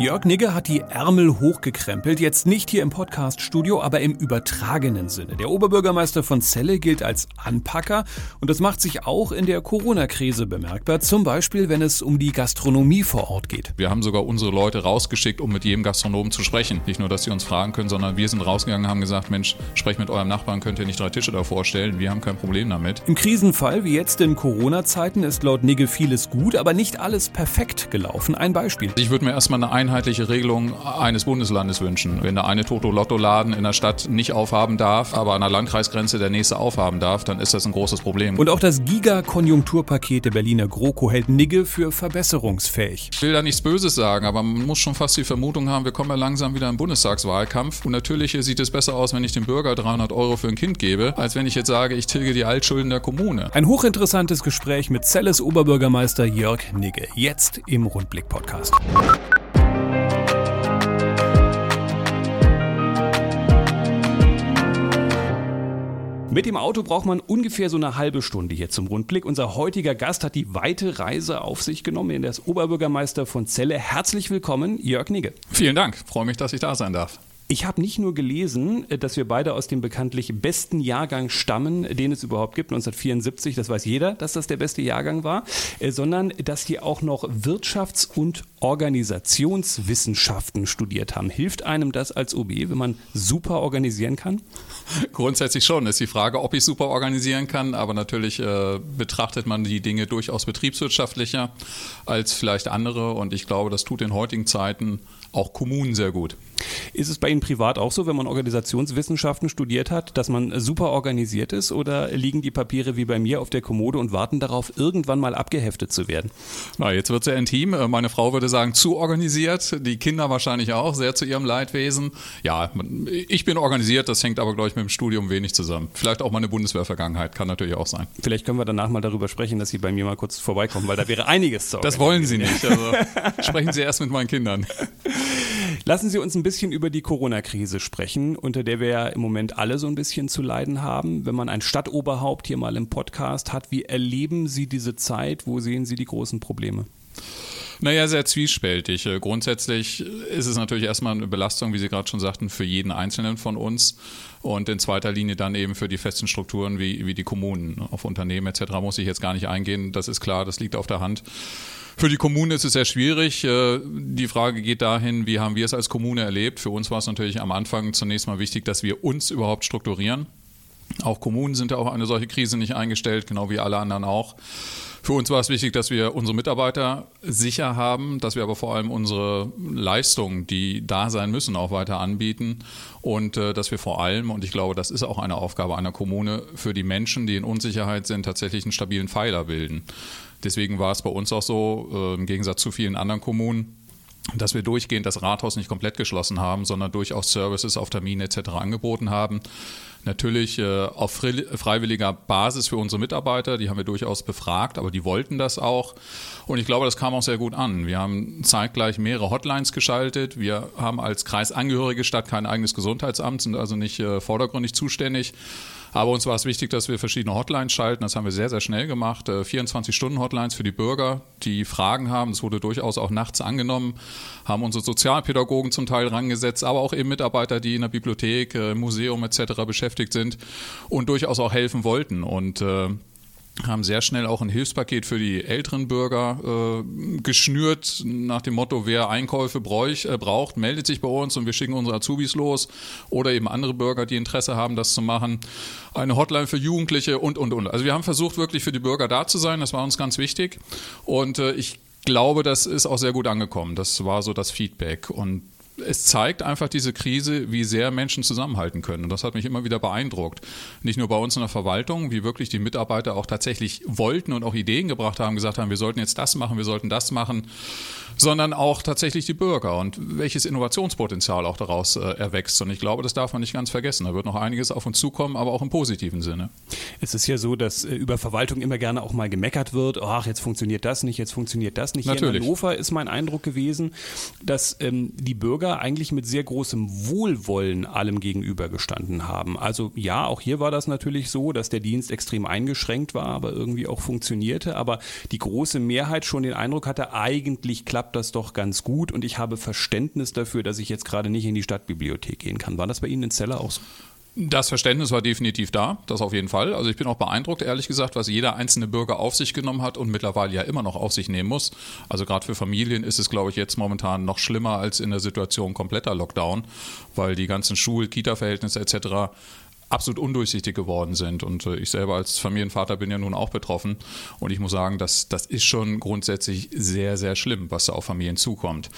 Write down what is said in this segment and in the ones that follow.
Jörg Nigge hat die Ärmel hochgekrempelt, jetzt nicht hier im Podcast-Studio, aber im übertragenen Sinne. Der Oberbürgermeister von Celle gilt als Anpacker und das macht sich auch in der Corona-Krise bemerkbar, zum Beispiel wenn es um die Gastronomie vor Ort geht. Wir haben sogar unsere Leute rausgeschickt, um mit jedem Gastronomen zu sprechen. Nicht nur, dass sie uns fragen können, sondern wir sind rausgegangen und haben gesagt, Mensch, sprecht mit eurem Nachbarn, könnt ihr nicht drei Tische davor stellen, wir haben kein Problem damit. Im Krisenfall, wie jetzt in Corona-Zeiten, ist laut Nigge vieles gut, aber nicht alles perfekt gelaufen. Ein Beispiel. Ich würde mir erstmal eine einheitliche Regelung eines Bundeslandes wünschen. Wenn der eine Toto-Lotto-Laden in der Stadt nicht aufhaben darf, aber an der Landkreisgrenze der nächste aufhaben darf, dann ist das ein großes Problem. Und auch das Giga-Konjunkturpaket der Berliner GroKo hält Nigge für verbesserungsfähig. Ich will da nichts Böses sagen, aber man muss schon fast die Vermutung haben, wir kommen ja langsam wieder im Bundestagswahlkampf. Und natürlich sieht es besser aus, wenn ich dem Bürger 300 Euro für ein Kind gebe, als wenn ich jetzt sage, ich tilge die Altschulden der Kommune. Ein hochinteressantes Gespräch mit Celles Oberbürgermeister Jörg Nigge. Jetzt im Rundblick-Podcast. Mit dem Auto braucht man ungefähr so eine halbe Stunde hier zum Rundblick. Unser heutiger Gast hat die weite Reise auf sich genommen. Er ist Oberbürgermeister von Celle. Herzlich willkommen, Jörg Nigge. Vielen Dank. Freue mich, dass ich da sein darf. Ich habe nicht nur gelesen, äh, dass wir beide aus dem bekanntlich besten Jahrgang stammen, den es überhaupt gibt, 1974, das weiß jeder, dass das der beste Jahrgang war, äh, sondern dass die auch noch Wirtschafts- und Organisationswissenschaften studiert haben. Hilft einem das als OB, wenn man super organisieren kann? Grundsätzlich schon. Ist die Frage, ob ich super organisieren kann, aber natürlich äh, betrachtet man die Dinge durchaus betriebswirtschaftlicher als vielleicht andere und ich glaube, das tut in heutigen Zeiten auch Kommunen sehr gut. Ist es bei Ihnen privat auch so, wenn man Organisationswissenschaften studiert hat, dass man super organisiert ist oder liegen die Papiere wie bei mir auf der Kommode und warten darauf, irgendwann mal abgeheftet zu werden? Na, jetzt wird es sehr intim. Äh, meine Frau würde sagen, zu organisiert. Die Kinder wahrscheinlich auch, sehr zu ihrem Leidwesen. Ja, ich bin organisiert, das hängt aber, glaube ich, mit dem Studium wenig zusammen. Vielleicht auch meine Bundeswehrvergangenheit, kann natürlich auch sein. Vielleicht können wir danach mal darüber sprechen, dass Sie bei mir mal kurz vorbeikommen, weil da wäre einiges zu Das wollen Sie nicht. Also sprechen Sie erst mit meinen Kindern. Lassen Sie uns ein bisschen über die Corona-Krise sprechen, unter der wir ja im Moment alle so ein bisschen zu leiden haben. Wenn man ein Stadtoberhaupt hier mal im Podcast hat, wie erleben Sie diese Zeit? Wo sehen Sie die großen Probleme? Naja, sehr zwiespältig. Äh, grundsätzlich ist es natürlich erstmal eine Belastung, wie Sie gerade schon sagten, für jeden Einzelnen von uns und in zweiter Linie dann eben für die festen Strukturen wie, wie die Kommunen. Auf Unternehmen etc. muss ich jetzt gar nicht eingehen, das ist klar, das liegt auf der Hand. Für die Kommune ist es sehr schwierig. Äh, die Frage geht dahin, wie haben wir es als Kommune erlebt? Für uns war es natürlich am Anfang zunächst mal wichtig, dass wir uns überhaupt strukturieren. Auch Kommunen sind ja auf eine solche Krise nicht eingestellt, genau wie alle anderen auch. Für uns war es wichtig, dass wir unsere Mitarbeiter sicher haben, dass wir aber vor allem unsere Leistungen, die da sein müssen, auch weiter anbieten und äh, dass wir vor allem, und ich glaube, das ist auch eine Aufgabe einer Kommune, für die Menschen, die in Unsicherheit sind, tatsächlich einen stabilen Pfeiler bilden. Deswegen war es bei uns auch so, äh, im Gegensatz zu vielen anderen Kommunen, dass wir durchgehend das Rathaus nicht komplett geschlossen haben, sondern durchaus Services auf Termine etc. angeboten haben. Natürlich äh, auf freiwilliger Basis für unsere Mitarbeiter, die haben wir durchaus befragt, aber die wollten das auch. Und ich glaube, das kam auch sehr gut an. Wir haben zeitgleich mehrere Hotlines geschaltet. Wir haben als kreisangehörige Stadt kein eigenes Gesundheitsamt, sind also nicht äh, vordergründig zuständig. Aber uns war es wichtig, dass wir verschiedene Hotlines schalten. Das haben wir sehr, sehr schnell gemacht. 24-Stunden-Hotlines äh, für die Bürger, die Fragen haben. Das wurde durchaus auch nachts angenommen. Haben unsere Sozialpädagogen zum Teil rangesetzt, aber auch eben Mitarbeiter, die in der Bibliothek, äh, Museum etc. beschäftigt sind und durchaus auch helfen wollten. Und äh, haben sehr schnell auch ein Hilfspaket für die älteren Bürger äh, geschnürt, nach dem Motto, wer Einkäufe bräuch, äh, braucht, meldet sich bei uns und wir schicken unsere Azubis los oder eben andere Bürger, die Interesse haben, das zu machen. Eine Hotline für Jugendliche und, und, und. Also wir haben versucht, wirklich für die Bürger da zu sein, das war uns ganz wichtig und äh, ich glaube, das ist auch sehr gut angekommen. Das war so das Feedback und es zeigt einfach diese Krise, wie sehr Menschen zusammenhalten können. Und das hat mich immer wieder beeindruckt. Nicht nur bei uns in der Verwaltung, wie wirklich die Mitarbeiter auch tatsächlich wollten und auch Ideen gebracht haben, gesagt haben, wir sollten jetzt das machen, wir sollten das machen, sondern auch tatsächlich die Bürger und welches Innovationspotenzial auch daraus äh, erwächst. Und ich glaube, das darf man nicht ganz vergessen. Da wird noch einiges auf uns zukommen, aber auch im positiven Sinne. Es ist ja so, dass äh, über Verwaltung immer gerne auch mal gemeckert wird. Ach, jetzt funktioniert das nicht, jetzt funktioniert das nicht. Natürlich. Hier in Hannover ist mein Eindruck gewesen, dass ähm, die Bürger Bürger eigentlich mit sehr großem Wohlwollen allem gegenübergestanden haben. Also ja, auch hier war das natürlich so, dass der Dienst extrem eingeschränkt war, aber irgendwie auch funktionierte. Aber die große Mehrheit schon den Eindruck hatte, eigentlich klappt das doch ganz gut und ich habe Verständnis dafür, dass ich jetzt gerade nicht in die Stadtbibliothek gehen kann. War das bei Ihnen in Celle auch so? Das Verständnis war definitiv da, das auf jeden Fall. Also ich bin auch beeindruckt, ehrlich gesagt, was jeder einzelne Bürger auf sich genommen hat und mittlerweile ja immer noch auf sich nehmen muss. Also gerade für Familien ist es, glaube ich, jetzt momentan noch schlimmer als in der Situation kompletter Lockdown, weil die ganzen Schul-, Kita-Verhältnisse etc absolut undurchsichtig geworden sind. Und äh, ich selber als Familienvater bin ja nun auch betroffen. Und ich muss sagen, das, das ist schon grundsätzlich sehr, sehr schlimm, was da auf Familien zukommt.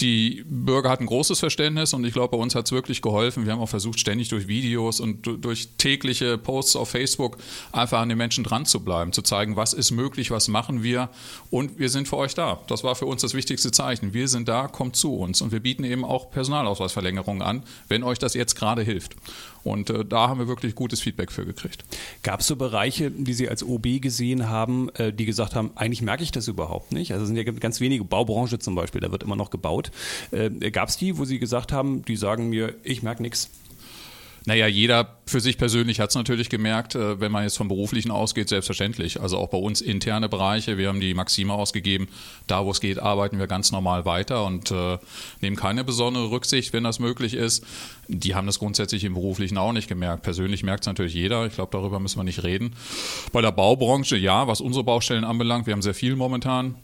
Die Bürger hatten großes Verständnis und ich glaube, bei uns hat es wirklich geholfen. Wir haben auch versucht, ständig durch Videos und durch tägliche Posts auf Facebook einfach an den Menschen dran zu bleiben, zu zeigen, was ist möglich, was machen wir und wir sind für euch da. Das war für uns das wichtigste Zeichen. Wir sind da, kommt zu uns und wir bieten eben auch Personalausweisverlängerungen an, wenn euch das jetzt gerade hilft. Und äh, da haben wir wirklich gutes Feedback für gekriegt. Gab es so Bereiche, die Sie als OB gesehen haben, äh, die gesagt haben, eigentlich merke ich das überhaupt nicht? Also es sind ja ganz wenige, Baubranche zum Beispiel, da wird immer noch gebaut. Äh, Gab es die, wo Sie gesagt haben, die sagen mir, ich merke nichts? Naja, jeder für sich persönlich hat es natürlich gemerkt, äh, wenn man jetzt vom Beruflichen ausgeht, selbstverständlich. Also auch bei uns interne Bereiche, wir haben die Maxime ausgegeben, da wo es geht, arbeiten wir ganz normal weiter und äh, nehmen keine besondere Rücksicht, wenn das möglich ist. Die haben das grundsätzlich im Beruflichen auch nicht gemerkt. Persönlich merkt es natürlich jeder. Ich glaube, darüber müssen wir nicht reden. Bei der Baubranche, ja, was unsere Baustellen anbelangt, wir haben sehr viel momentan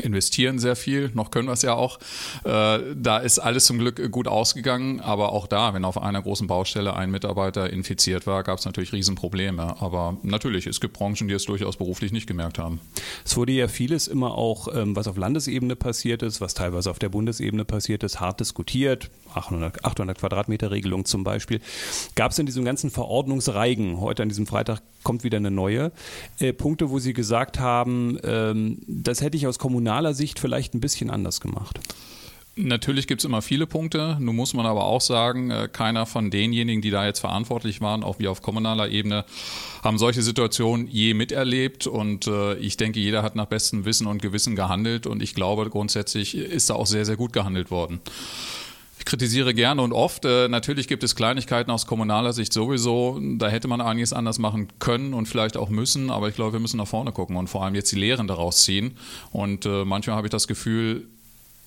investieren sehr viel, noch können wir es ja auch. Äh, da ist alles zum Glück gut ausgegangen, aber auch da, wenn auf einer großen Baustelle ein Mitarbeiter infiziert war, gab es natürlich Riesenprobleme. Aber natürlich, es gibt Branchen, die es durchaus beruflich nicht gemerkt haben. Es wurde ja vieles immer auch, ähm, was auf Landesebene passiert ist, was teilweise auf der Bundesebene passiert ist, hart diskutiert. 800, 800 Quadratmeter Regelung zum Beispiel. Gab es in diesem ganzen Verordnungsreigen, heute an diesem Freitag kommt wieder eine neue, äh, Punkte, wo Sie gesagt haben, ähm, das hätte ich aus kommunaler Sicht vielleicht ein bisschen anders gemacht? Natürlich gibt es immer viele Punkte. Nun muss man aber auch sagen, äh, keiner von denjenigen, die da jetzt verantwortlich waren, auch wie auf kommunaler Ebene, haben solche Situationen je miterlebt. Und äh, ich denke, jeder hat nach bestem Wissen und Gewissen gehandelt. Und ich glaube, grundsätzlich ist da auch sehr, sehr gut gehandelt worden. Ich kritisiere gerne und oft. Äh, natürlich gibt es Kleinigkeiten aus kommunaler Sicht sowieso. Da hätte man einiges anders machen können und vielleicht auch müssen. Aber ich glaube, wir müssen nach vorne gucken und vor allem jetzt die Lehren daraus ziehen. Und äh, manchmal habe ich das Gefühl,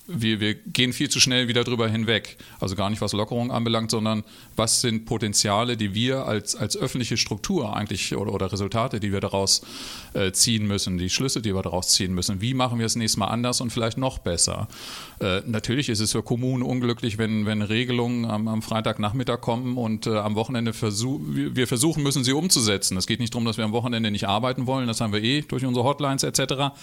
wir, wir gehen viel zu schnell wieder drüber hinweg. Also gar nicht was Lockerung anbelangt, sondern was sind Potenziale, die wir als, als öffentliche Struktur eigentlich oder, oder Resultate, die wir daraus äh, ziehen müssen, die Schlüsse, die wir daraus ziehen müssen. Wie machen wir es nächstes Mal anders und vielleicht noch besser? Äh, natürlich ist es für Kommunen unglücklich, wenn, wenn Regelungen am, am Freitagnachmittag kommen und äh, am Wochenende versuch, wir versuchen müssen, sie umzusetzen. Es geht nicht darum, dass wir am Wochenende nicht arbeiten wollen, das haben wir eh durch unsere Hotlines etc.,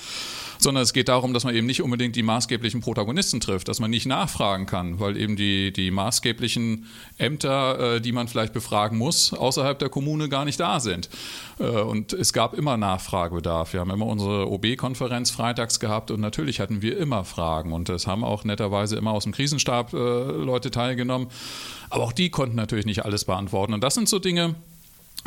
sondern es geht darum, dass man eben nicht unbedingt die maßgeblichen Protagonisten trifft, dass man nicht nachfragen kann, weil eben die, die maßgeblichen Ämter, äh, die man vielleicht befragen muss, außerhalb der Kommune gar nicht da sind. Äh, und es gab immer Nachfragebedarf. Wir haben immer unsere OB-Konferenz freitags gehabt und natürlich hatten wir immer Fragen und es haben auch netterweise immer aus dem Krisenstab äh, Leute teilgenommen. Aber auch die konnten natürlich nicht alles beantworten. Und das sind so Dinge,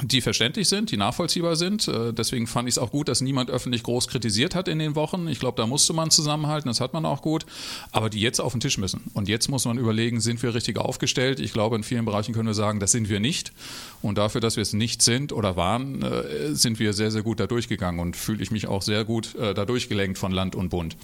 die verständlich sind, die nachvollziehbar sind. Äh, deswegen fand ich es auch gut, dass niemand öffentlich groß kritisiert hat in den Wochen. Ich glaube, da musste man zusammenhalten, das hat man auch gut. Aber die jetzt auf den Tisch müssen. Und jetzt muss man überlegen, sind wir richtig aufgestellt? Ich glaube, in vielen Bereichen können wir sagen, das sind wir nicht. Und dafür, dass wir es nicht sind oder waren, äh, sind wir sehr, sehr gut da durchgegangen und fühle ich mich auch sehr gut äh, da durchgelenkt von Land und Bund.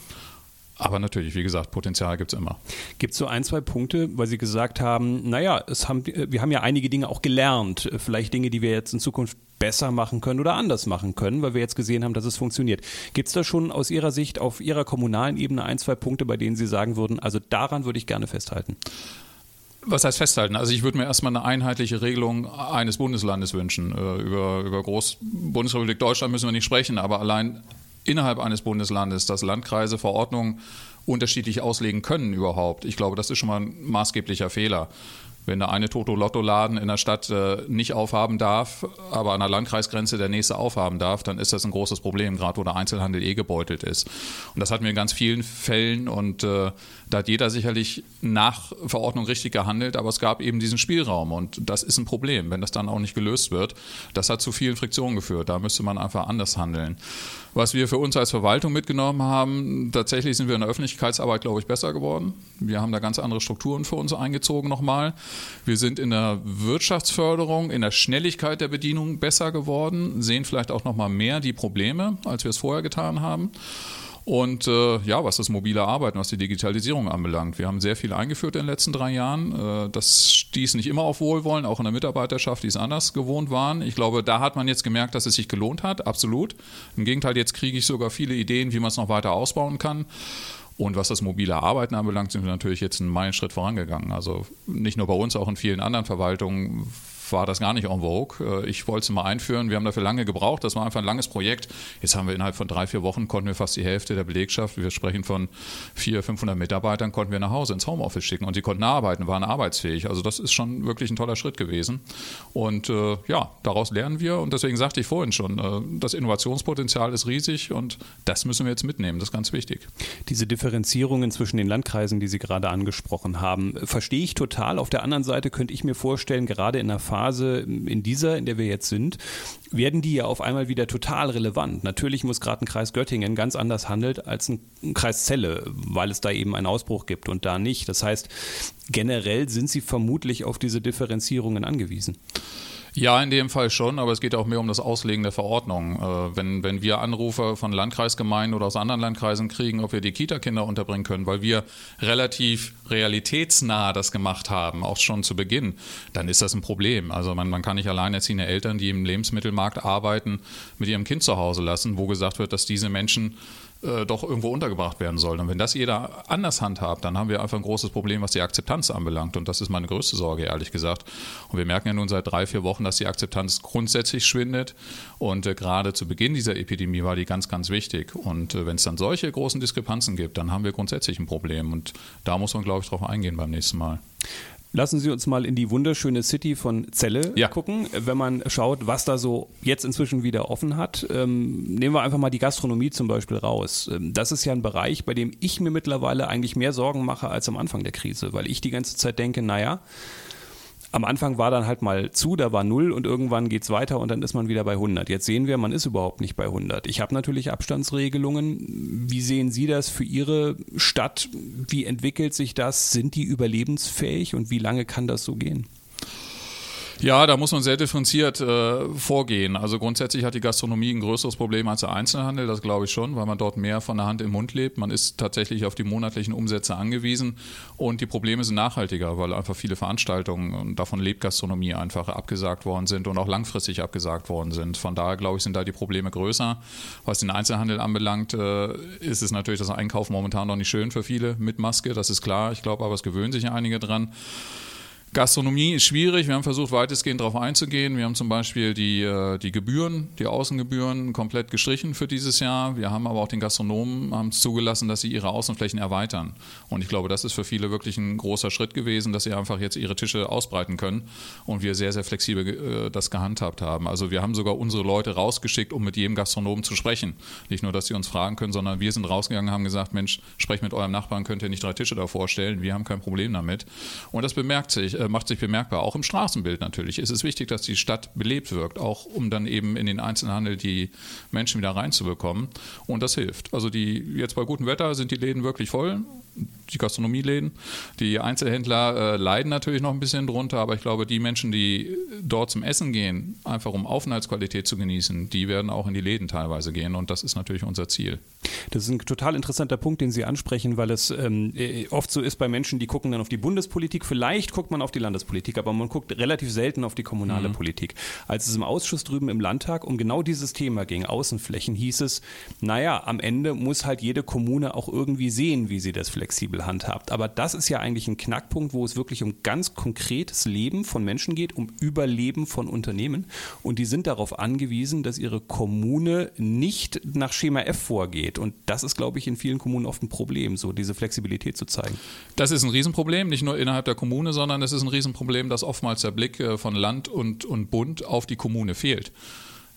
Aber natürlich, wie gesagt, Potenzial gibt es immer. Gibt es so ein, zwei Punkte, weil Sie gesagt haben, naja, es haben, wir haben ja einige Dinge auch gelernt, vielleicht Dinge, die wir jetzt in Zukunft besser machen können oder anders machen können, weil wir jetzt gesehen haben, dass es funktioniert. Gibt es da schon aus Ihrer Sicht auf Ihrer kommunalen Ebene ein, zwei Punkte, bei denen Sie sagen würden, also daran würde ich gerne festhalten? Was heißt festhalten? Also ich würde mir erstmal eine einheitliche Regelung eines Bundeslandes wünschen. Äh, über, über Groß Bundesrepublik Deutschland müssen wir nicht sprechen, aber allein innerhalb eines Bundeslandes, dass Landkreise Verordnungen unterschiedlich auslegen können überhaupt. Ich glaube, das ist schon mal ein maßgeblicher Fehler. Wenn der eine Toto-Lotto-Laden in der Stadt äh, nicht aufhaben darf, aber an der Landkreisgrenze der nächste aufhaben darf, dann ist das ein großes Problem, gerade wo der Einzelhandel eh gebeutelt ist. Und das hatten wir in ganz vielen Fällen und äh, da hat jeder sicherlich nach Verordnung richtig gehandelt, aber es gab eben diesen Spielraum und das ist ein Problem, wenn das dann auch nicht gelöst wird. Das hat zu vielen Friktionen geführt. Da müsste man einfach anders handeln. Was wir für uns als Verwaltung mitgenommen haben, tatsächlich sind wir in der Öffentlichkeitsarbeit, glaube ich, besser geworden. Wir haben da ganz andere Strukturen für uns eingezogen nochmal. Wir sind in der Wirtschaftsförderung, in der Schnelligkeit der Bedienung besser geworden, sehen vielleicht auch nochmal mehr die Probleme, als wir es vorher getan haben. Und äh, ja, was das mobile Arbeiten, was die Digitalisierung anbelangt. Wir haben sehr viel eingeführt in den letzten drei Jahren. Äh, das stieß nicht immer auf Wohlwollen, auch in der Mitarbeiterschaft, die es anders gewohnt waren. Ich glaube, da hat man jetzt gemerkt, dass es sich gelohnt hat, absolut. Im Gegenteil, jetzt kriege ich sogar viele Ideen, wie man es noch weiter ausbauen kann. Und was das mobile Arbeiten anbelangt, sind wir natürlich jetzt einen Meilenschritt vorangegangen. Also nicht nur bei uns, auch in vielen anderen Verwaltungen war das gar nicht en vogue. Äh, ich wollte es mal einführen. Wir haben dafür lange gebraucht. Das war einfach ein langes Projekt. Jetzt haben wir innerhalb von drei, vier Wochen konnten wir fast die Hälfte der Belegschaft, wir sprechen von 400, 500 Mitarbeitern, konnten wir nach Hause ins Homeoffice schicken und die konnten arbeiten, waren arbeitsfähig. Also das ist schon wirklich ein toller Schritt gewesen. Und äh, ja, daraus lernen wir. Und deswegen sagte ich vorhin schon, äh, das Innovationspotenzial ist riesig und das müssen wir jetzt mitnehmen. Das ist ganz wichtig. Diese Differenzierungen zwischen den Landkreisen, die Sie gerade angesprochen haben, verstehe ich total. Auf der anderen Seite könnte ich mir vorstellen, gerade in der Phase, Phase, in dieser, in der wir jetzt sind, werden die ja auf einmal wieder total relevant. Natürlich muss gerade ein Kreis Göttingen ganz anders handeln als ein Kreis Celle, weil es da eben einen Ausbruch gibt und da nicht. Das heißt, generell sind sie vermutlich auf diese Differenzierungen angewiesen. Ja, in dem Fall schon, aber es geht auch mehr um das Auslegen der Verordnung. Äh, wenn, wenn wir Anrufe von Landkreisgemeinden oder aus anderen Landkreisen kriegen, ob wir die Kita-Kinder unterbringen können, weil wir relativ realitätsnah das gemacht haben, auch schon zu Beginn, dann ist das ein Problem. Also man, man kann nicht alleinerziehende Eltern, die im Lebensmittelmarkt arbeiten, mit ihrem Kind zu Hause lassen, wo gesagt wird, dass diese Menschen äh, doch irgendwo untergebracht werden sollen. Und wenn das jeder anders handhabt, dann haben wir einfach ein großes Problem, was die Akzeptanz anbelangt. Und das ist meine größte Sorge, ehrlich gesagt. Und wir merken ja nun seit drei, vier Wochen, dass die Akzeptanz grundsätzlich schwindet. Und äh, gerade zu Beginn dieser Epidemie war die ganz, ganz wichtig. Und äh, wenn es dann solche großen Diskrepanzen gibt, dann haben wir grundsätzlich ein Problem. Und da muss man, glaube ich, drauf eingehen beim nächsten Mal. Lassen Sie uns mal in die wunderschöne City von Celle ja. gucken. Wenn man schaut, was da so jetzt inzwischen wieder offen hat, ähm, nehmen wir einfach mal die Gastronomie zum Beispiel raus. Ähm, das ist ja ein Bereich, bei dem ich mir mittlerweile eigentlich mehr Sorgen mache als am Anfang der Krise, weil ich die ganze Zeit denke, naja, am Anfang war dann halt mal zu, da war null und irgendwann geht es weiter und dann ist man wieder bei 100. Jetzt sehen wir, man ist überhaupt nicht bei 100. Ich habe natürlich Abstandsregelungen. Wie sehen Sie das für Ihre Stadt? Wie entwickelt sich das? Sind die überlebensfähig und wie lange kann das so gehen? Ja, da muss man sehr differenziert äh, vorgehen. Also grundsätzlich hat die Gastronomie ein größeres Problem als der Einzelhandel, das glaube ich schon, weil man dort mehr von der Hand im Mund lebt. Man ist tatsächlich auf die monatlichen Umsätze angewiesen und die Probleme sind nachhaltiger, weil einfach viele Veranstaltungen und davon lebt Gastronomie einfach abgesagt worden sind und auch langfristig abgesagt worden sind. Von daher glaube ich, sind da die Probleme größer. Was den Einzelhandel anbelangt, äh, ist es natürlich das Einkaufen momentan noch nicht schön für viele mit Maske, das ist klar. Ich glaube aber, es gewöhnen sich einige dran. Gastronomie ist schwierig. Wir haben versucht, weitestgehend darauf einzugehen. Wir haben zum Beispiel die, äh, die Gebühren, die Außengebühren komplett gestrichen für dieses Jahr. Wir haben aber auch den Gastronomen haben zugelassen, dass sie ihre Außenflächen erweitern. Und ich glaube, das ist für viele wirklich ein großer Schritt gewesen, dass sie einfach jetzt ihre Tische ausbreiten können und wir sehr, sehr flexibel äh, das gehandhabt haben. Also wir haben sogar unsere Leute rausgeschickt, um mit jedem Gastronomen zu sprechen. Nicht nur, dass sie uns fragen können, sondern wir sind rausgegangen, haben gesagt, Mensch, sprecht mit eurem Nachbarn, könnt ihr nicht drei Tische davor stellen. Wir haben kein Problem damit. Und das bemerkt sich äh, macht sich bemerkbar. Auch im Straßenbild natürlich. Es ist wichtig, dass die Stadt belebt wirkt, auch um dann eben in den Einzelhandel die Menschen wieder reinzubekommen. Und das hilft. Also die jetzt bei gutem Wetter sind die Läden wirklich voll die Gastronomieläden. Die Einzelhändler äh, leiden natürlich noch ein bisschen drunter, aber ich glaube, die Menschen, die dort zum Essen gehen, einfach um Aufenthaltsqualität zu genießen, die werden auch in die Läden teilweise gehen und das ist natürlich unser Ziel. Das ist ein total interessanter Punkt, den Sie ansprechen, weil es ähm, äh, oft so ist bei Menschen, die gucken dann auf die Bundespolitik, vielleicht guckt man auf die Landespolitik, aber man guckt relativ selten auf die kommunale mhm. Politik. Als es im Ausschuss drüben im Landtag um genau dieses Thema ging, Außenflächen, hieß es, naja, am Ende muss halt jede Kommune auch irgendwie sehen, wie sie das flexibel Hebel handhabt. Aber das ist ja eigentlich ein Knackpunkt, wo es wirklich um ganz konkretes Leben von Menschen geht, um Überleben von Unternehmen. Und die sind darauf angewiesen, dass ihre Kommune nicht nach Schema F vorgeht. Und das ist, glaube ich, in vielen Kommunen oft ein Problem, so diese Flexibilität zu zeigen. Das ist ein Riesenproblem, nicht nur innerhalb der Kommune, sondern es ist ein Riesenproblem, dass oftmals der Blick äh, von Land und, und Bund auf die Kommune fehlt.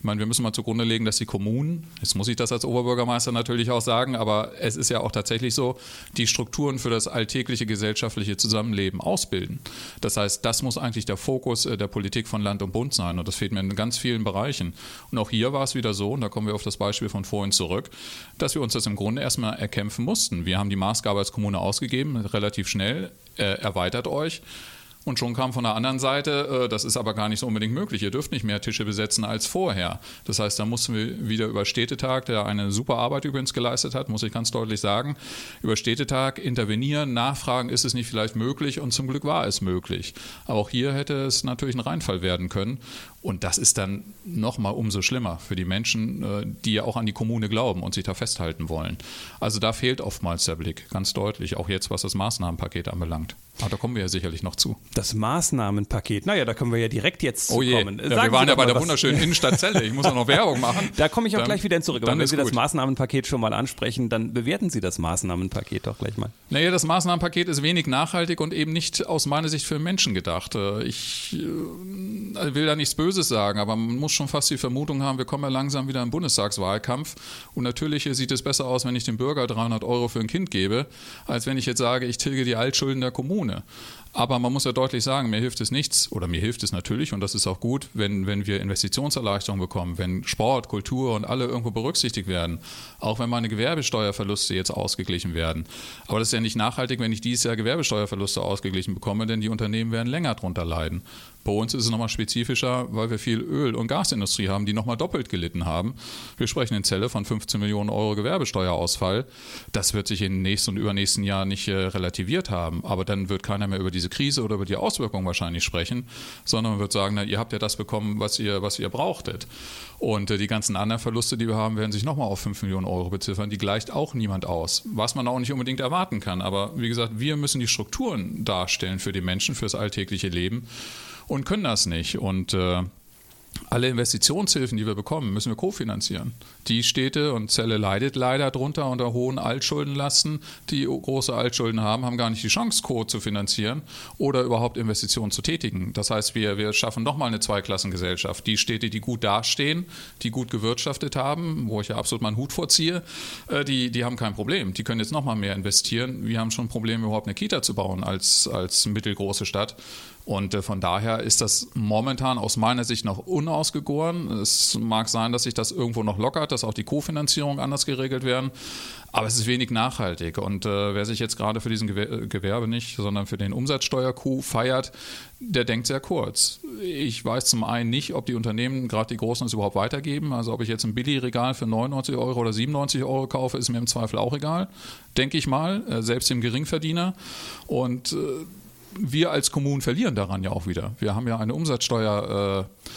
Ich meine, wir müssen mal zugrunde legen, dass die Kommunen, jetzt muss ich das als Oberbürgermeister natürlich auch sagen, aber es ist ja auch tatsächlich so, die Strukturen für das alltägliche gesellschaftliche Zusammenleben ausbilden. Das heißt, das muss eigentlich der Fokus äh, der Politik von Land und Bund sein und das fehlt mir in ganz vielen Bereichen. Und auch hier war es wieder so, und da kommen wir auf das Beispiel von vorhin zurück, dass wir uns das im Grunde erstmal erkämpfen mussten. Wir haben die Maßgabe als Kommune ausgegeben, relativ schnell, äh, erweitert euch. Und schon kam von der anderen Seite, äh, das ist aber gar nicht so unbedingt möglich, ihr dürft nicht mehr Tische besetzen als vorher. Das heißt, da mussten wir wieder über Städtetag, der eine super Arbeit übrigens geleistet hat, muss ich ganz deutlich sagen, über Städtetag intervenieren, nachfragen, ist es nicht vielleicht möglich und zum Glück war es möglich. Aber auch hier hätte es natürlich ein Reinfall werden können. Und das ist dann nochmal umso schlimmer für die Menschen, äh, die ja auch an die Kommune glauben und sich da festhalten wollen. Also da fehlt oftmals der Blick, ganz deutlich, auch jetzt, was das Maßnahmenpaket anbelangt. Aber da kommen wir ja sicherlich noch zu. Das Maßnahmenpaket, naja, da können wir ja direkt jetzt oh je. kommen. Ja, wir waren ja bei der was. wunderschönen Innenstadt Celle. Ich muss auch noch Werbung machen. Da komme ich auch dann, gleich wieder zurück. Aber wenn Sie gut. das Maßnahmenpaket schon mal ansprechen, dann bewerten Sie das Maßnahmenpaket doch gleich mal. Naja, das Maßnahmenpaket ist wenig nachhaltig und eben nicht aus meiner Sicht für Menschen gedacht. Äh, ich äh, will da nichts Böses sagen, aber man muss schon fast die Vermutung haben, wir kommen ja langsam wieder im Bundestagswahlkampf. Und natürlich sieht es besser aus, wenn ich dem Bürger 300 Euro für ein Kind gebe, als wenn ich jetzt sage, ich tilge die Altschulden der Kommune ohne. Aber man muss ja deutlich sagen, mir hilft es nichts, oder mir hilft es natürlich, und das ist auch gut, wenn, wenn wir Investitionserleichterungen bekommen, wenn Sport, Kultur und alle irgendwo berücksichtigt werden, auch wenn meine Gewerbesteuerverluste jetzt ausgeglichen werden. Aber das ist ja nicht nachhaltig, wenn ich dieses Jahr Gewerbesteuerverluste ausgeglichen bekomme, denn die Unternehmen werden länger darunter leiden. Bei uns ist es nochmal spezifischer, weil wir viel Öl- und Gasindustrie haben, die nochmal doppelt gelitten haben. Wir sprechen in Zelle von 15 Millionen Euro Gewerbesteuerausfall. Das wird sich den nächsten und übernächsten Jahren nicht äh, relativiert haben. Aber dann wird keiner mehr über diese Krise oder über die Auswirkungen wahrscheinlich sprechen, sondern man wird sagen, na, ihr habt ja das bekommen, was ihr, was ihr brauchtet. Und äh, die ganzen anderen Verluste, die wir haben, werden sich nochmal auf 5 Millionen Euro beziffern. Die gleicht auch niemand aus, was man auch nicht unbedingt erwarten kann. Aber wie gesagt, wir müssen die Strukturen darstellen für die Menschen, fürs alltägliche Leben und können das nicht. Und äh, alle Investitionshilfen, die wir bekommen, müssen wir kofinanzieren. Die Städte und Celle leidet leider drunter unter hohen Altschuldenlasten. Die große Altschulden haben, haben gar nicht die Chance, Co. zu finanzieren oder überhaupt Investitionen zu tätigen. Das heißt, wir, wir schaffen nochmal eine Zweiklassengesellschaft. Die Städte, die gut dastehen, die gut gewirtschaftet haben, wo ich ja absolut meinen Hut vorziehe, äh, die, die haben kein Problem. Die können jetzt nochmal mehr investieren. Wir haben schon Probleme, überhaupt eine Kita zu bauen als, als mittelgroße Stadt. Und äh, von daher ist das momentan aus meiner Sicht noch unausgegoren. Es mag sein, dass sich das irgendwo noch lockert, dass auch die Kofinanzierung anders geregelt werden. Aber es ist wenig nachhaltig. Und äh, wer sich jetzt gerade für diesen Gewer Gewerbe nicht, sondern für den Umsatzsteuerkuh feiert, der denkt sehr kurz. Ich weiß zum einen nicht, ob die Unternehmen, gerade die Großen, es überhaupt weitergeben. Also ob ich jetzt ein Billigregal für 99 Euro oder 97 Euro kaufe, ist mir im Zweifel auch egal. Denke ich mal, äh, selbst dem Geringverdiener. Und äh, wir als Kommunen verlieren daran ja auch wieder. Wir haben ja eine Umsatzsteuer. Äh,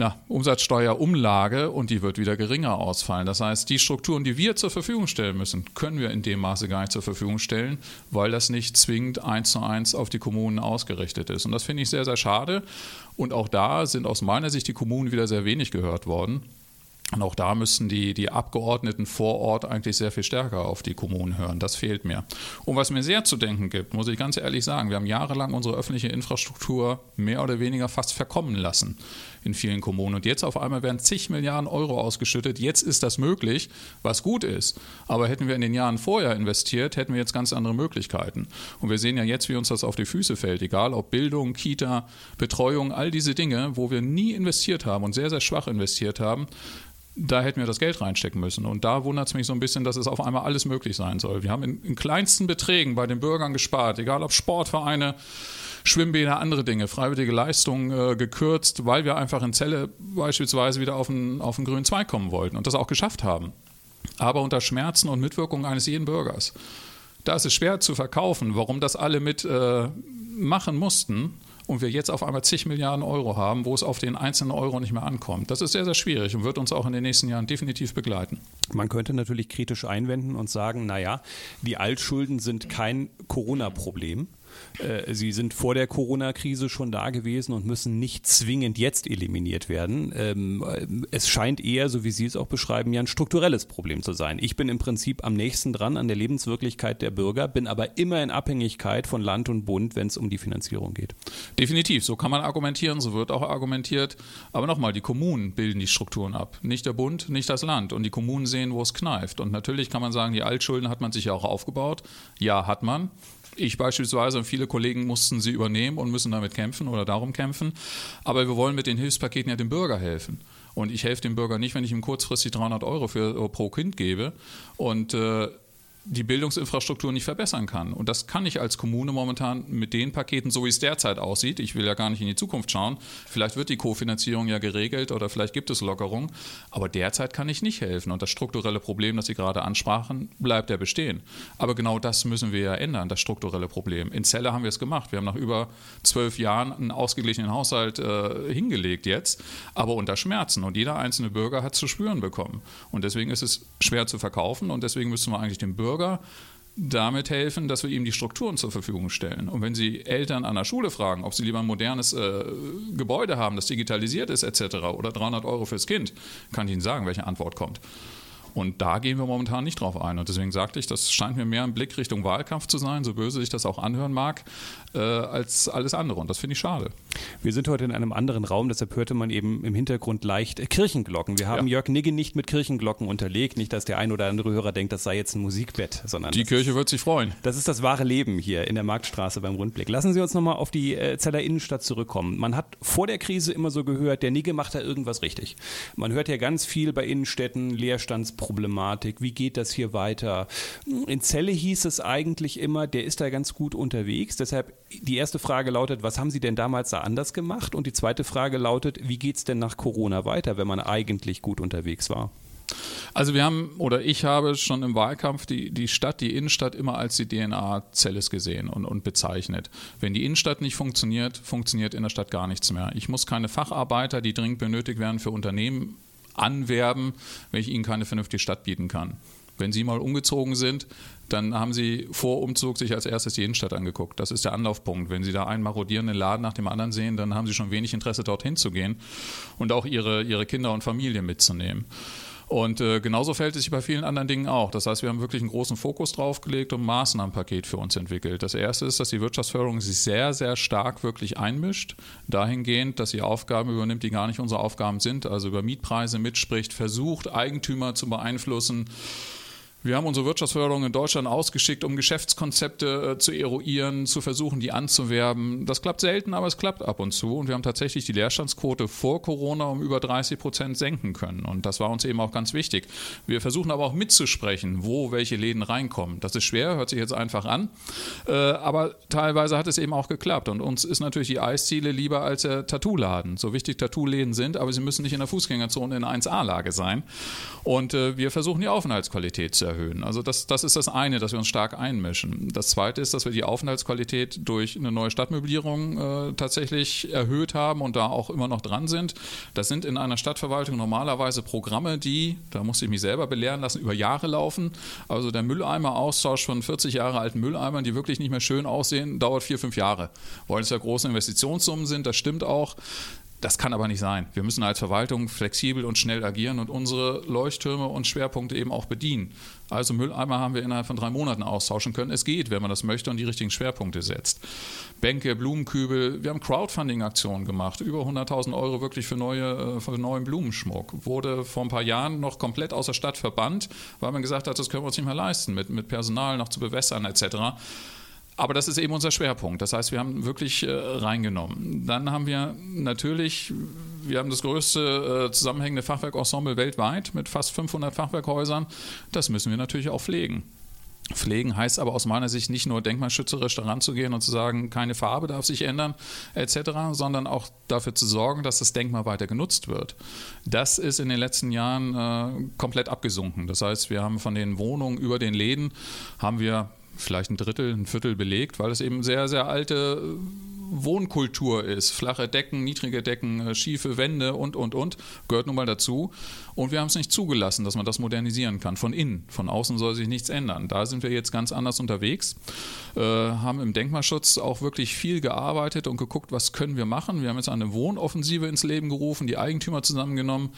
na, Umsatzsteuerumlage und die wird wieder geringer ausfallen. Das heißt, die Strukturen, die wir zur Verfügung stellen müssen, können wir in dem Maße gar nicht zur Verfügung stellen, weil das nicht zwingend eins zu eins auf die Kommunen ausgerichtet ist. Und das finde ich sehr, sehr schade. Und auch da sind aus meiner Sicht die Kommunen wieder sehr wenig gehört worden. Und auch da müssten die, die Abgeordneten vor Ort eigentlich sehr viel stärker auf die Kommunen hören. Das fehlt mir. Und was mir sehr zu denken gibt, muss ich ganz ehrlich sagen, wir haben jahrelang unsere öffentliche Infrastruktur mehr oder weniger fast verkommen lassen in vielen Kommunen. Und jetzt auf einmal werden zig Milliarden Euro ausgeschüttet. Jetzt ist das möglich, was gut ist. Aber hätten wir in den Jahren vorher investiert, hätten wir jetzt ganz andere Möglichkeiten. Und wir sehen ja jetzt, wie uns das auf die Füße fällt. Egal ob Bildung, Kita, Betreuung, all diese Dinge, wo wir nie investiert haben und sehr, sehr schwach investiert haben da hätten wir das Geld reinstecken müssen. Und da wundert es mich so ein bisschen, dass es auf einmal alles möglich sein soll. Wir haben in, in kleinsten Beträgen bei den Bürgern gespart, egal ob Sportvereine, Schwimmbäder, andere Dinge, freiwillige Leistungen äh, gekürzt, weil wir einfach in Celle beispielsweise wieder auf einen, auf einen grünen Zweig kommen wollten und das auch geschafft haben. Aber unter Schmerzen und Mitwirkung eines jeden Bürgers. Da ist es schwer zu verkaufen, warum das alle mit äh, machen mussten und wir jetzt auf einmal zig Milliarden Euro haben, wo es auf den einzelnen Euro nicht mehr ankommt. Das ist sehr, sehr schwierig und wird uns auch in den nächsten Jahren definitiv begleiten. Man könnte natürlich kritisch einwenden und sagen, naja, die Altschulden sind kein Corona-Problem. Äh, sie sind vor der Corona-Krise schon da gewesen und müssen nicht zwingend jetzt eliminiert werden. Ähm, äh, es scheint eher, so wie Sie es auch beschreiben, ja ein strukturelles Problem zu sein. Ich bin im Prinzip am nächsten dran an der Lebenswirklichkeit der Bürger, bin aber immer in Abhängigkeit von Land und Bund, wenn es um die Finanzierung geht. Definitiv, so kann man argumentieren, so wird auch argumentiert. Aber nochmal, die Kommunen bilden die Strukturen ab, nicht der Bund, nicht das Land. Und die Kommunen sehen, wo es kneift. Und natürlich kann man sagen, die Altschulden hat man sich ja auch aufgebaut. Ja, hat man ich beispielsweise und viele Kollegen mussten sie übernehmen und müssen damit kämpfen oder darum kämpfen. Aber wir wollen mit den Hilfspaketen ja dem Bürger helfen. Und ich helfe dem Bürger nicht, wenn ich ihm kurzfristig 300 Euro für, pro Kind gebe. Und äh, die Bildungsinfrastruktur nicht verbessern kann. Und das kann ich als Kommune momentan mit den Paketen, so wie es derzeit aussieht, ich will ja gar nicht in die Zukunft schauen, vielleicht wird die Kofinanzierung ja geregelt oder vielleicht gibt es Lockerung, aber derzeit kann ich nicht helfen. Und das strukturelle Problem, das Sie gerade ansprachen, bleibt ja bestehen. Aber genau das müssen wir ja ändern, das strukturelle Problem. In Celle haben wir es gemacht. Wir haben nach über zwölf Jahren einen ausgeglichenen Haushalt äh, hingelegt jetzt, aber unter Schmerzen. Und jeder einzelne Bürger hat zu spüren bekommen. Und deswegen ist es schwer zu verkaufen und deswegen müssen wir eigentlich den Bürger Bürger damit helfen, dass wir ihm die Strukturen zur Verfügung stellen. Und wenn Sie Eltern an der Schule fragen, ob sie lieber ein modernes äh, Gebäude haben, das digitalisiert ist etc. oder 300 Euro fürs Kind, kann ich Ihnen sagen, welche Antwort kommt. Und da gehen wir momentan nicht drauf ein. Und deswegen sagte ich, das scheint mir mehr ein Blick Richtung Wahlkampf zu sein, so böse sich das auch anhören mag, äh, als alles andere. Und das finde ich schade. Wir sind heute in einem anderen Raum, deshalb hörte man eben im Hintergrund leicht Kirchenglocken. Wir haben ja. Jörg Nigge nicht mit Kirchenglocken unterlegt. Nicht, dass der ein oder andere Hörer denkt, das sei jetzt ein Musikbett, sondern. Die Kirche wird sich freuen. Das ist das wahre Leben hier in der Marktstraße beim Rundblick. Lassen Sie uns nochmal auf die äh, Zeller Innenstadt zurückkommen. Man hat vor der Krise immer so gehört, der Nigge macht da irgendwas richtig. Man hört ja ganz viel bei Innenstädten, Leerstandsproblematik, wie geht das hier weiter? In Celle hieß es eigentlich immer, der ist da ganz gut unterwegs. Deshalb die erste Frage lautet, was haben Sie denn damals da anders gemacht? Und die zweite Frage lautet, wie geht es denn nach Corona weiter, wenn man eigentlich gut unterwegs war? Also wir haben oder ich habe schon im Wahlkampf die, die Stadt, die Innenstadt immer als die DNA-Zelles gesehen und, und bezeichnet. Wenn die Innenstadt nicht funktioniert, funktioniert in der Stadt gar nichts mehr. Ich muss keine Facharbeiter, die dringend benötigt werden für Unternehmen, anwerben, wenn ich ihnen keine vernünftige Stadt bieten kann. Wenn Sie mal umgezogen sind, dann haben Sie vor Umzug sich als erstes die Innenstadt angeguckt. Das ist der Anlaufpunkt. Wenn Sie da einen marodierenden Laden nach dem anderen sehen, dann haben Sie schon wenig Interesse, dorthin zu gehen und auch Ihre, Ihre Kinder und Familie mitzunehmen. Und äh, genauso fällt es sich bei vielen anderen Dingen auch. Das heißt, wir haben wirklich einen großen Fokus drauf gelegt und ein Maßnahmenpaket für uns entwickelt. Das erste ist, dass die Wirtschaftsförderung sich sehr, sehr stark wirklich einmischt, dahingehend, dass sie Aufgaben übernimmt, die gar nicht unsere Aufgaben sind, also über Mietpreise mitspricht, versucht, Eigentümer zu beeinflussen wir haben unsere Wirtschaftsförderung in Deutschland ausgeschickt, um Geschäftskonzepte äh, zu eruieren, zu versuchen, die anzuwerben. Das klappt selten, aber es klappt ab und zu. Und wir haben tatsächlich die Leerstandsquote vor Corona um über 30 Prozent senken können. Und das war uns eben auch ganz wichtig. Wir versuchen aber auch mitzusprechen, wo welche Läden reinkommen. Das ist schwer, hört sich jetzt einfach an. Äh, aber teilweise hat es eben auch geklappt. Und uns ist natürlich die Eisziele lieber als der Tattoo-Laden. So wichtig Tattoo-Läden sind, aber sie müssen nicht in der Fußgängerzone in 1A-Lage sein. Und äh, wir versuchen die Aufenthaltsqualität zu erhöhen. Also das, das ist das eine, dass wir uns stark einmischen. Das zweite ist, dass wir die Aufenthaltsqualität durch eine neue Stadtmöblierung äh, tatsächlich erhöht haben und da auch immer noch dran sind. Das sind in einer Stadtverwaltung normalerweise Programme, die, da musste ich mich selber belehren lassen, über Jahre laufen. Also der Mülleimer-Austausch von 40 Jahre alten Mülleimern, die wirklich nicht mehr schön aussehen, dauert vier, fünf Jahre. Weil es ja große Investitionssummen sind, das stimmt auch. Das kann aber nicht sein. Wir müssen als Verwaltung flexibel und schnell agieren und unsere Leuchttürme und Schwerpunkte eben auch bedienen. Also Mülleimer haben wir innerhalb von drei Monaten austauschen können. Es geht, wenn man das möchte und die richtigen Schwerpunkte setzt. Bänke, Blumenkübel, wir haben Crowdfunding-Aktionen gemacht. Über 100.000 Euro wirklich für, neue, äh, für neuen Blumenschmuck. Wurde vor ein paar Jahren noch komplett aus der Stadt verbannt, weil man gesagt hat, das können wir uns nicht mehr leisten, mit, mit Personal noch zu bewässern etc. Aber das ist eben unser Schwerpunkt. Das heißt, wir haben wirklich äh, reingenommen. Dann haben wir natürlich, wir haben das größte äh, zusammenhängende Fachwerkensemble weltweit mit fast 500 Fachwerkhäusern. Das müssen wir natürlich auch pflegen. Pflegen heißt aber aus meiner Sicht nicht nur denkmalschützerisch daran zu gehen und zu sagen, keine Farbe darf sich ändern etc., sondern auch dafür zu sorgen, dass das Denkmal weiter genutzt wird. Das ist in den letzten Jahren äh, komplett abgesunken. Das heißt, wir haben von den Wohnungen über den Läden haben wir vielleicht ein Drittel, ein Viertel belegt, weil es eben sehr, sehr alte Wohnkultur ist. Flache Decken, niedrige Decken, äh, schiefe Wände und, und, und, gehört nun mal dazu. Und wir haben es nicht zugelassen, dass man das modernisieren kann. Von innen, von außen soll sich nichts ändern. Da sind wir jetzt ganz anders unterwegs, äh, haben im Denkmalschutz auch wirklich viel gearbeitet und geguckt, was können wir machen. Wir haben jetzt eine Wohnoffensive ins Leben gerufen, die Eigentümer zusammengenommen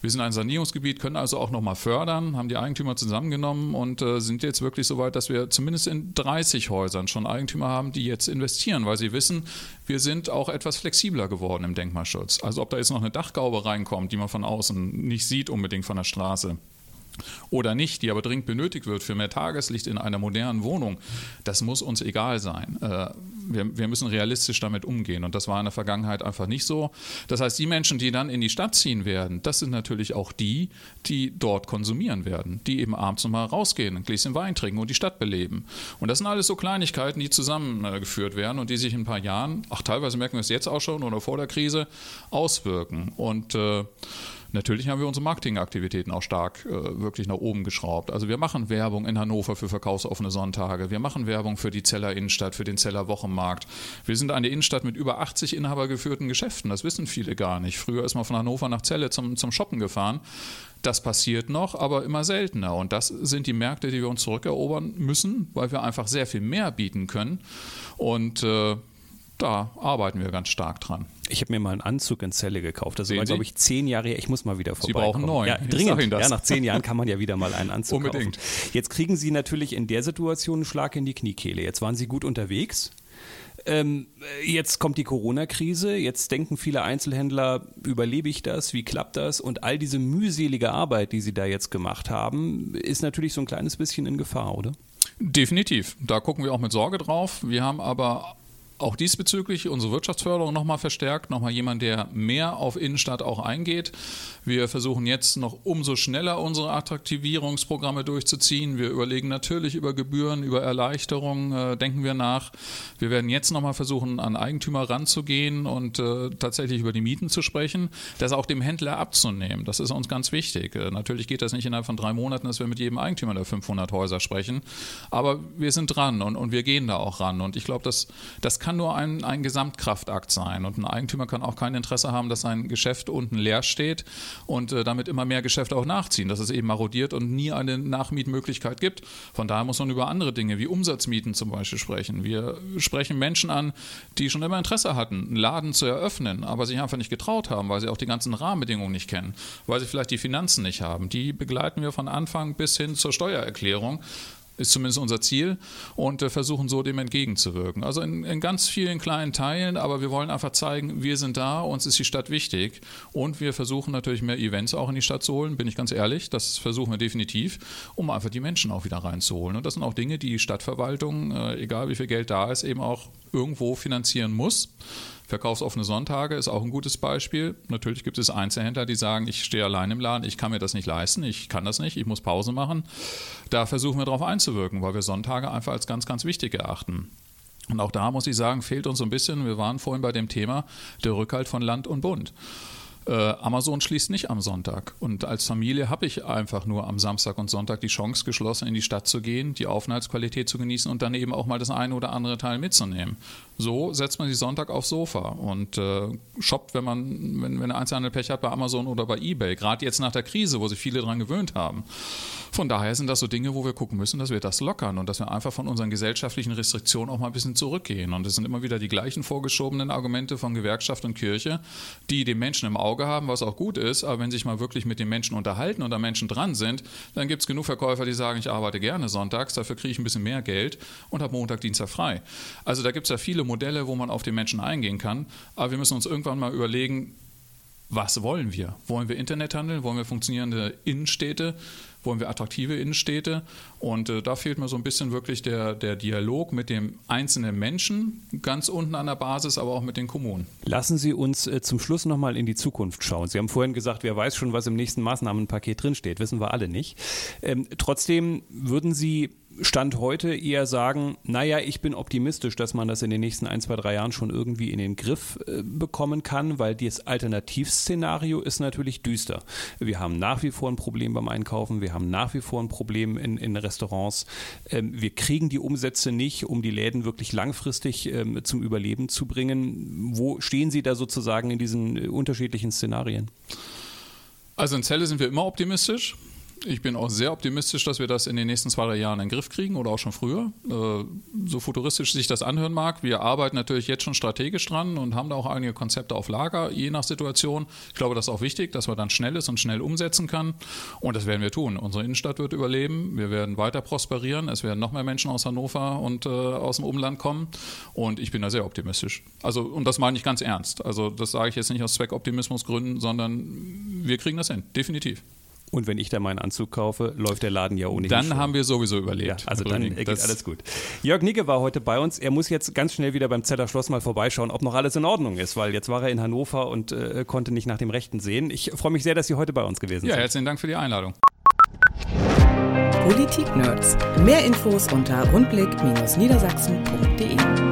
wir sind ein Sanierungsgebiet, können also auch nochmal fördern, haben die Eigentümer zusammengenommen und äh, sind jetzt wirklich so weit, dass wir zumindest in 30 Häusern schon Eigentümer haben, die jetzt investieren, weil sie wissen, wir sind auch etwas flexibler geworden im Denkmalschutz. Also ob da jetzt noch eine Dachgaube reinkommt, die man von außen nicht sieht unbedingt von der Straße oder nicht, die aber dringend benötigt wird für mehr Tageslicht in einer modernen Wohnung, das muss uns egal sein. Äh, wir, müssen realistisch damit umgehen und das war in der Vergangenheit einfach nicht so. Das heißt, die Menschen, die dann in die Stadt ziehen werden, das sind natürlich auch die, die dort konsumieren werden, die eben abends nochmal rausgehen, ein Gläschen Wein trinken und die Stadt beleben. Und das sind alles so Kleinigkeiten, die zusammengeführt werden und die sich in ein paar Jahren, auch teilweise merken wir es jetzt auch schon oder vor der Krise, auswirken. Und äh, Natürlich haben wir unsere Marketingaktivitäten auch stark äh, wirklich nach oben geschraubt. Also wir machen Werbung in Hannover für verkaufsoffene Sonntage. Wir machen Werbung für die Zeller Innenstadt, für den Zeller Wochenmarkt. Wir sind eine Innenstadt mit über 80 inhabergeführten Geschäften. Das wissen viele gar nicht. Früher ist man von Hannover nach Celle zum, zum Shoppen gefahren. Das passiert noch, aber immer seltener. Und das sind die Märkte, die wir uns zurückerobern müssen, weil wir einfach sehr viel mehr bieten können. Und äh, da arbeiten wir ganz stark dran. Ich habe mir mal einen Anzug in Zelle gekauft. Das Sehen war, glaube ich, zehn Jahre her. Ich muss mal wieder vorbei. Sie brauchen neun. Ja, dringend. Ja, nach zehn Jahren kann man ja wieder mal einen Anzug Unbedingt. kaufen. Jetzt kriegen Sie natürlich in der Situation einen Schlag in die Kniekehle. Jetzt waren Sie gut unterwegs. Ähm, jetzt kommt die Corona-Krise. Jetzt denken viele Einzelhändler, überlebe ich das? Wie klappt das? Und all diese mühselige Arbeit, die Sie da jetzt gemacht haben, ist natürlich so ein kleines bisschen in Gefahr, oder? Definitiv. Da gucken wir auch mit Sorge drauf. Wir haben aber auch diesbezüglich unsere Wirtschaftsförderung nochmal verstärkt, nochmal jemand, der mehr auf Innenstadt auch eingeht. Wir versuchen jetzt noch umso schneller unsere Attraktivierungsprogramme durchzuziehen. Wir überlegen natürlich über Gebühren, über Erleichterungen, äh, denken wir nach. Wir werden jetzt nochmal versuchen, an Eigentümer ranzugehen und äh, tatsächlich über die Mieten zu sprechen, das auch dem Händler abzunehmen. Das ist uns ganz wichtig. Äh, natürlich geht das nicht innerhalb von drei Monaten, dass wir mit jedem Eigentümer der 500 Häuser sprechen, aber wir sind dran und, und wir gehen da auch ran. Und ich glaube, das, das kann kann nur ein, ein Gesamtkraftakt sein. Und ein Eigentümer kann auch kein Interesse haben, dass sein Geschäft unten leer steht und äh, damit immer mehr Geschäfte auch nachziehen, dass es eben marodiert und nie eine Nachmietmöglichkeit gibt. Von daher muss man über andere Dinge wie Umsatzmieten zum Beispiel sprechen. Wir sprechen Menschen an, die schon immer Interesse hatten, einen Laden zu eröffnen, aber sich einfach nicht getraut haben, weil sie auch die ganzen Rahmenbedingungen nicht kennen, weil sie vielleicht die Finanzen nicht haben. Die begleiten wir von Anfang bis hin zur Steuererklärung ist zumindest unser Ziel und äh, versuchen so dem entgegenzuwirken. Also in, in, ganz vielen kleinen Teilen, aber wir wollen einfach zeigen, wir sind da, uns ist die Stadt wichtig und wir versuchen natürlich mehr Events auch in die Stadt zu holen, bin ich ganz ehrlich, das versuchen wir definitiv, um einfach die Menschen auch wieder reinzuholen. Und das sind auch Dinge, die die Stadtverwaltung, äh, egal wie viel Geld da ist, eben auch irgendwo finanzieren muss. Verkaufsoffene Sonntage ist auch ein gutes Beispiel. Natürlich gibt es Einzelhändler, die sagen, ich stehe allein im Laden, ich kann mir das nicht leisten, ich kann das nicht, ich muss Pause machen. Da versuchen wir darauf einzuwirken, weil wir Sonntage einfach als ganz, ganz wichtig erachten. Und auch da muss ich sagen, fehlt uns so ein bisschen, wir waren vorhin bei dem Thema, der Rückhalt von Land und Bund. Äh, Amazon schließt nicht am Sonntag. Und als Familie habe ich einfach nur am Samstag und Sonntag die Chance, geschlossen in die Stadt zu gehen, die Aufenthaltsqualität zu genießen und dann eben auch mal das eine oder andere Teil mitzunehmen. So setzt man sich Sonntag aufs Sofa und äh, shoppt, wenn man, wenn, wenn Einzelhandel Pech hat, bei Amazon oder bei Ebay. Gerade jetzt nach der Krise, wo sich viele daran gewöhnt haben. Von daher sind das so Dinge, wo wir gucken müssen, dass wir das lockern und dass wir einfach von unseren gesellschaftlichen Restriktionen auch mal ein bisschen zurückgehen. Und es sind immer wieder die gleichen vorgeschobenen Argumente von Gewerkschaft und Kirche, die den Menschen im Auge haben, was auch gut ist. Aber wenn sich mal wirklich mit den Menschen unterhalten und da Menschen dran sind, dann gibt es genug Verkäufer, die sagen, ich arbeite gerne sonntags, dafür kriege ich ein bisschen mehr Geld und habe Montag, Dienstag frei. Also da gibt es ja viele Modelle, wo man auf den Menschen eingehen kann. Aber wir müssen uns irgendwann mal überlegen, was wollen wir? Wollen wir Internethandel? Wollen wir funktionierende Innenstädte? Wollen wir attraktive Innenstädte? Und äh, da fehlt mir so ein bisschen wirklich der, der Dialog mit dem einzelnen Menschen, ganz unten an der Basis, aber auch mit den Kommunen. Lassen Sie uns äh, zum Schluss nochmal in die Zukunft schauen. Sie haben vorhin gesagt, wer weiß schon, was im nächsten Maßnahmenpaket drinsteht. Wissen wir alle nicht. Ähm, trotzdem würden Sie Stand heute eher sagen, naja, ich bin optimistisch, dass man das in den nächsten ein, zwei, drei Jahren schon irgendwie in den Griff äh, bekommen kann, weil das Alternativszenario ist natürlich düster. Wir haben nach wie vor ein Problem beim Einkaufen, wir haben nach wie vor ein Problem in, in Restaurants. Ähm, wir kriegen die Umsätze nicht, um die Läden wirklich langfristig ähm, zum Überleben zu bringen. Wo stehen Sie da sozusagen in diesen äh, unterschiedlichen Szenarien? Also in Celle sind wir immer optimistisch. Ich bin auch sehr optimistisch, dass wir das in den nächsten zwei, drei Jahren in den Griff kriegen oder auch schon früher. Äh, so futuristisch sich das anhören mag. Wir arbeiten natürlich jetzt schon strategisch dran und haben da auch einige Konzepte auf Lager, je nach Situation. Ich glaube, das ist auch wichtig, dass man dann schnell ist und schnell umsetzen kann. Und das werden wir tun. Unsere Innenstadt wird überleben. Wir werden weiter prosperieren. Es werden noch mehr Menschen aus Hannover und äh, aus dem Umland kommen. Und ich bin da sehr optimistisch. Also, und das meine ich ganz ernst. Also, das sage ich jetzt nicht aus Zweckoptimismusgründen, sondern wir kriegen das hin. Definitiv. Und wenn ich da meinen Anzug kaufe, läuft der Laden ja ohnehin Dann schon. haben wir sowieso überlebt. Ja, also dann geht das alles gut. Jörg Nicke war heute bei uns. Er muss jetzt ganz schnell wieder beim Zeller Schloss mal vorbeischauen, ob noch alles in Ordnung ist, weil jetzt war er in Hannover und äh, konnte nicht nach dem Rechten sehen. Ich freue mich sehr, dass Sie heute bei uns gewesen ja, sind. Ja, herzlichen Dank für die Einladung. Politik Nerds. Mehr Infos unter rundblick-niedersachsen.de.